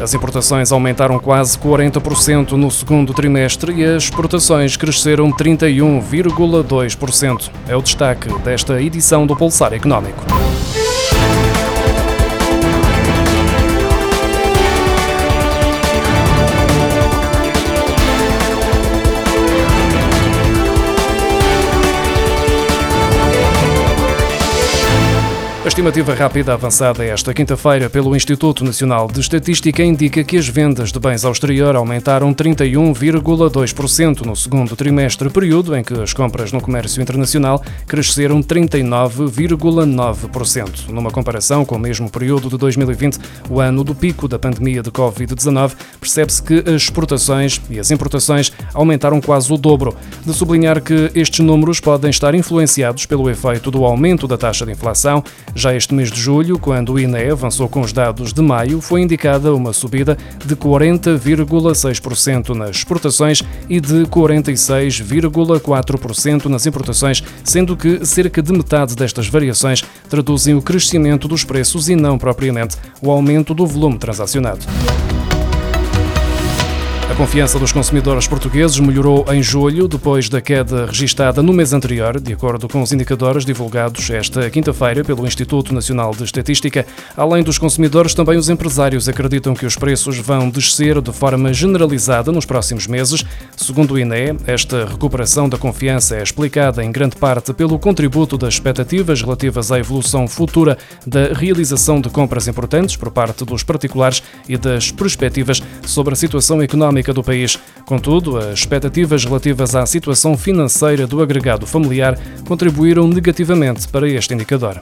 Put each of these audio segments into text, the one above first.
As importações aumentaram quase 40% no segundo trimestre e as exportações cresceram 31,2%. É o destaque desta edição do Pulsar Económico. Estimativa rápida avançada esta quinta-feira pelo Instituto Nacional de Estatística indica que as vendas de bens ao exterior aumentaram 31,2% no segundo trimestre, período em que as compras no comércio internacional cresceram 39,9%. Numa comparação com o mesmo período de 2020, o ano do pico da pandemia de Covid-19, percebe-se que as exportações e as importações aumentaram quase o dobro. De sublinhar que estes números podem estar influenciados pelo efeito do aumento da taxa de inflação, já este mês de julho, quando o INE avançou com os dados de maio, foi indicada uma subida de 40,6% nas exportações e de 46,4% nas importações, sendo que cerca de metade destas variações traduzem o crescimento dos preços e não propriamente o aumento do volume transacionado. A confiança dos consumidores portugueses melhorou em julho, depois da queda registada no mês anterior, de acordo com os indicadores divulgados esta quinta-feira pelo Instituto Nacional de Estatística. Além dos consumidores, também os empresários acreditam que os preços vão descer de forma generalizada nos próximos meses. Segundo o INE, esta recuperação da confiança é explicada em grande parte pelo contributo das expectativas relativas à evolução futura da realização de compras importantes por parte dos particulares e das perspectivas sobre a situação económica económica do país. Contudo, as expectativas relativas à situação financeira do agregado familiar contribuíram negativamente para este indicador.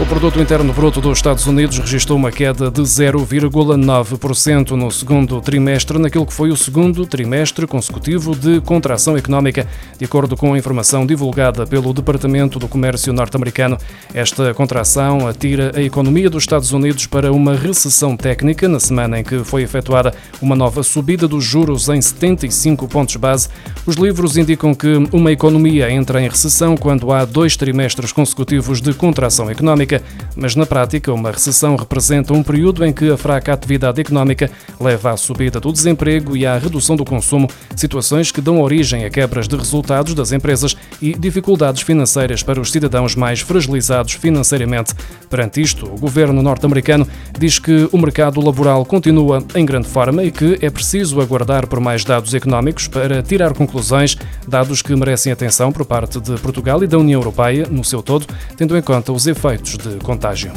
O produto interno bruto dos Estados Unidos registrou uma queda de 0,9% no segundo trimestre, naquilo que foi o segundo trimestre consecutivo de contração económica, de acordo com a informação divulgada pelo Departamento do Comércio norte-americano. Esta contração atira a economia dos Estados Unidos para uma recessão técnica na semana em que foi efetuada uma nova subida dos juros em 75 pontos base. Os livros indicam que uma economia entra em recessão quando há dois trimestres consecutivos de contração económica mas na prática, uma recessão representa um período em que a fraca atividade económica leva à subida do desemprego e à redução do consumo, situações que dão origem a quebras de resultados das empresas e dificuldades financeiras para os cidadãos mais fragilizados financeiramente. Perante isto, o governo norte-americano diz que o mercado laboral continua em grande forma e que é preciso aguardar por mais dados económicos para tirar conclusões, dados que merecem atenção por parte de Portugal e da União Europeia no seu todo, tendo em conta os efeitos de contágio.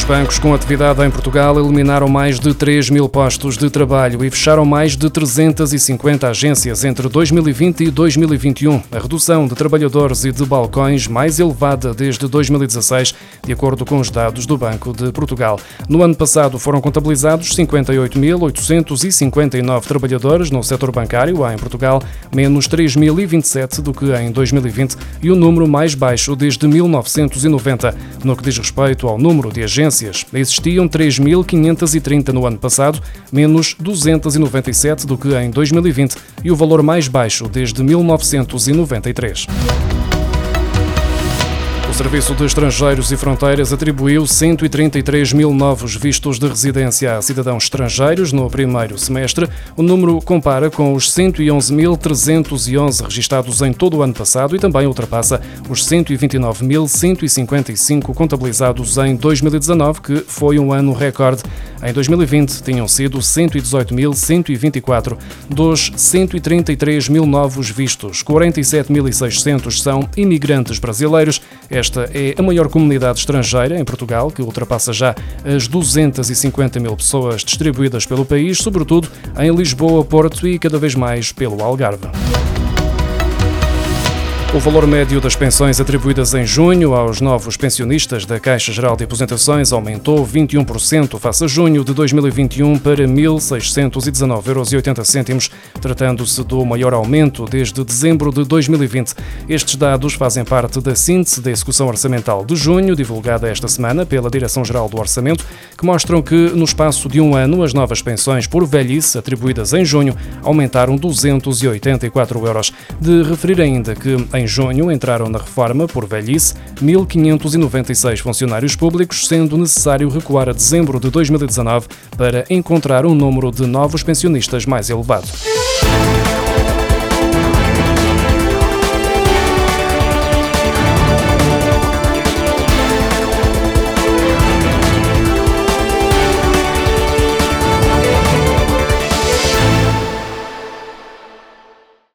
Os bancos com atividade em Portugal eliminaram mais de 3 mil postos de trabalho e fecharam mais de 350 agências entre 2020 e 2021, a redução de trabalhadores e de balcões mais elevada desde 2016, de acordo com os dados do Banco de Portugal. No ano passado foram contabilizados 58.859 trabalhadores no setor bancário em Portugal, menos 3.027 do que em 2020 e o número mais baixo desde 1990. No que diz respeito ao número de agências, agências. Existiam 3.530 no ano passado, menos 297 do que em 2020 e o valor mais baixo desde 1993. Serviço de Estrangeiros e Fronteiras atribuiu 133 mil novos vistos de residência a cidadãos estrangeiros no primeiro semestre. O número compara com os 111.311 registados em todo o ano passado e também ultrapassa os 129.155 contabilizados em 2019, que foi um ano recorde. Em 2020 tinham sido 118.124. Dos 133 mil novos vistos, 47.600 são imigrantes brasileiros. Esta é a maior comunidade estrangeira em Portugal, que ultrapassa já as 250 mil pessoas distribuídas pelo país, sobretudo em Lisboa, Porto e cada vez mais pelo Algarve. O valor médio das pensões atribuídas em junho aos novos pensionistas da Caixa Geral de Aposentações aumentou 21% face a junho de 2021 para 1.619,80 euros, tratando-se do maior aumento desde dezembro de 2020. Estes dados fazem parte da síntese da execução orçamental de junho, divulgada esta semana pela Direção-Geral do Orçamento, que mostram que, no espaço de um ano, as novas pensões por velhice atribuídas em junho aumentaram 284 euros. De referir ainda que, em Em junho entraram na reforma, por velhice, 1.596 funcionários públicos, sendo necessário recuar a dezembro de 2019 para encontrar um número de novos pensionistas mais elevado.